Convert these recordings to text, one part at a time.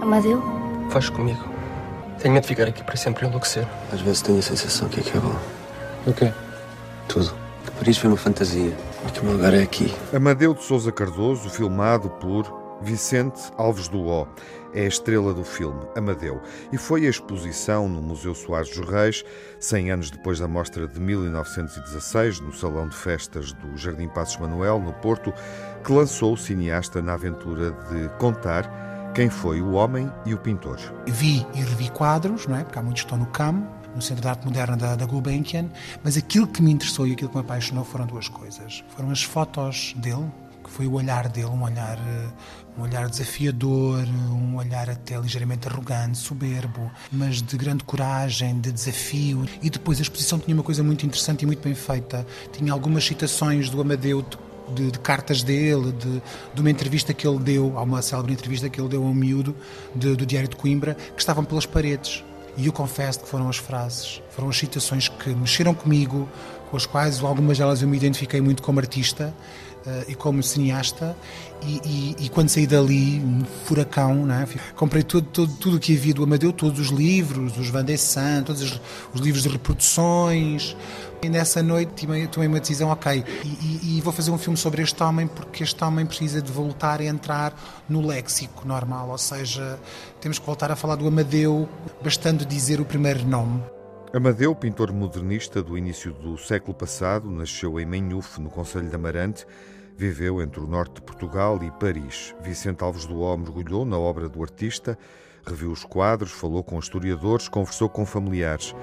Amadeu? Faz comigo. Tenho medo de ficar aqui para sempre e enlouquecer. Às vezes tenho a sensação que aqui é bom. O quê? Tudo. Que Paris foi uma fantasia e que o meu lugar é aqui. Amadeu de Souza Cardoso, filmado por Vicente Alves do O. É a estrela do filme, Amadeu. E foi a exposição no Museu Soares dos Reis, 100 anos depois da mostra de 1916, no Salão de Festas do Jardim Passos Manuel, no Porto, que lançou o cineasta na aventura de contar quem foi o homem e o pintor. Vi e revi quadros, não é? porque há muitos que estão no CAM, no Centro de Arte Moderna da, da Gulbenkian, mas aquilo que me interessou e aquilo que me apaixonou foram duas coisas. Foram as fotos dele, que foi o olhar dele, um olhar, eh, um olhar desafiador, um olhar até ligeiramente arrogante, soberbo, mas de grande coragem, de desafio. E depois a exposição tinha uma coisa muito interessante e muito bem feita. Tinha algumas citações do Amadeu de, de, cartas dele, de, de, uma entrevista que ele deu, há uma célebre entrevista que ele deu a um miúdo de, do Diário de Coimbra, que estavam pelas paredes. E eu confesso que foram as frases, foram as citações que mexeram comigo, com as quais algumas delas eu me identifiquei muito como artista e como cineasta. E, e, e, quando saí dali, um furacão, né? comprei tudo, tudo, tudo o que havia do Amadeu, todos os livros, os Van de Sant, todos os, os livros de reproduções, e nessa noite tomei uma decisão, ok, e, e, vou fazer um filme sobre este homem porque este homem precisa de voltar a entrar no léxico normal, ou seja, temos que voltar a falar do Amadeu, bastando dizer o primeiro nome. Amadeu, pintor modernista do início do século passado, nasceu em Menhuf, no Conselho de Amarante, viveu entre o norte de Portugal e Paris. Vicente Alves do O mergulhou na obra do artista, reviu os quadros, falou com historiadores, conversou com familiares.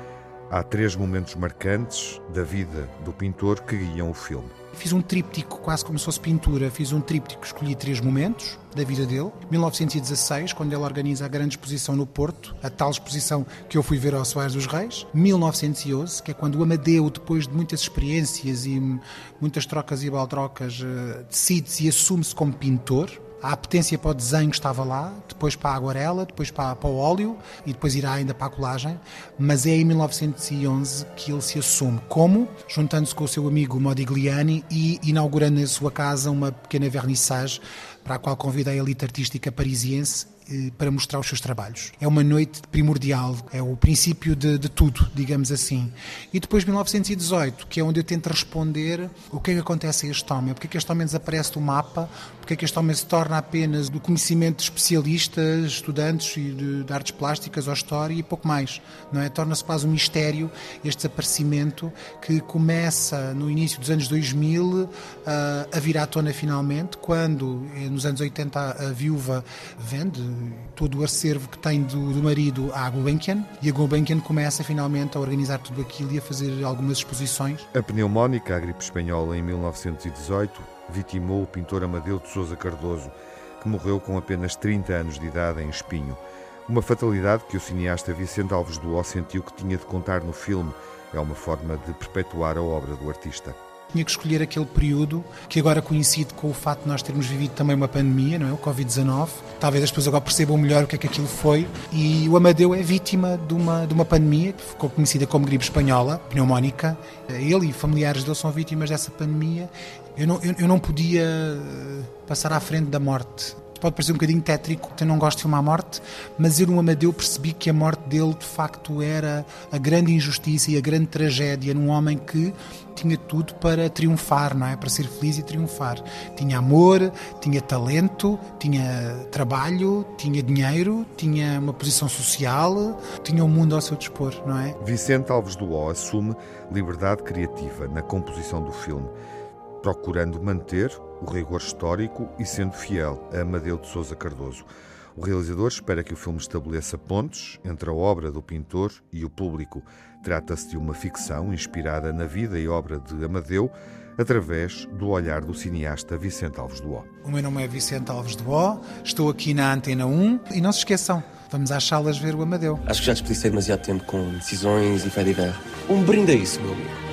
Há três momentos marcantes da vida do pintor que guiam o filme. Fiz um tríptico, quase como se fosse pintura. Fiz um tríptico, escolhi três momentos da vida dele. 1916, quando ele organiza a grande exposição no Porto, a tal exposição que eu fui ver ao Soares dos Reis. 1911, que é quando o Amadeu, depois de muitas experiências e muitas trocas e baltrocas, eh, decide-se e assume-se como pintor a apetência para o desenho estava lá, depois para a aguarela, depois para, para, o óleo e depois irá ainda para a colagem. Mas é em 1911 que ele se assume. Como? Juntando-se com o seu amigo Modigliani e inaugurando em sua casa uma pequena vernissage para a qual convida a elite artística parisiense eh, para mostrar os seus trabalhos. É uma noite primordial, é o princípio de, de, tudo, digamos assim. E depois 1918, que é onde eu tento responder o que é que acontece a este homem, porque é que este homem desaparece do mapa, porque é que este homem se torna apenas do conhecimento de especialistas, estudantes e de, de artes plásticas ou história e pouco mais, não é? Torna-se quase um mistério este desaparecimento que começa no início dos anos 2000 uh, a vir à tona finalmente, quando eh, nos anos 80 a viúva vende todo o acervo que tem do, do marido à Gulbenkian e a Gulbenkian começa finalmente a organizar tudo aquilo e a fazer algumas exposições. A pneumónica, a gripe espanhola em 1918, vitimou o pintor Amadeu de Souza Cardoso, que morreu com apenas 30 anos de idade em Espinho. Uma fatalidade que o cineasta Vicente Alves do O sentiu que tinha de contar no filme. É uma forma de perpetuar a obra do artista. Tinha que escolher aquele período que agora coincide com o facto de nós termos vivido também uma pandemia, não é? O Covid-19. Talvez as pessoas agora percebam melhor o que é que aquilo foi. E o Amadeu é vítima de uma, de uma pandemia que ficou conhecida como gripe espanhola, pneumónica. Ele e familiares dele são vítimas dessa pandemia. Eu não, eu, eu não podia eh, passar à frente da morte pode parecer um bocadinho tétrico, eu não gosto de filmar a morte, mas eu no Amadeu percebi que a morte dele de facto era a grande injustiça e a grande tragédia num homem que tinha tudo para triunfar, não é? Para ser feliz e triunfar. Tinha amor, tinha talento, tinha trabalho, tinha dinheiro, tinha uma posição social, tinha o um mundo ao seu dispor, não é? Vicente Alves do assume liberdade criativa na composição do filme, procurando manter o rigor histórico e sendo fiel a Amadeu de Souza Cardoso. O realizador espera que o filme estabeleça pontes entre a obra do pintor e o público. Trata-se de uma ficção inspirada na vida e obra de Amadeu, através do olhar do cineasta Vicente Alves do O. O meu nome é Vicente Alves do O, estou aqui na Antena 1 e não se esqueçam, vamos às salas ver o Amadeu. Acho que já desperdicei demasiado tempo com decisões e fé de Um brinde a isso, meu amigo.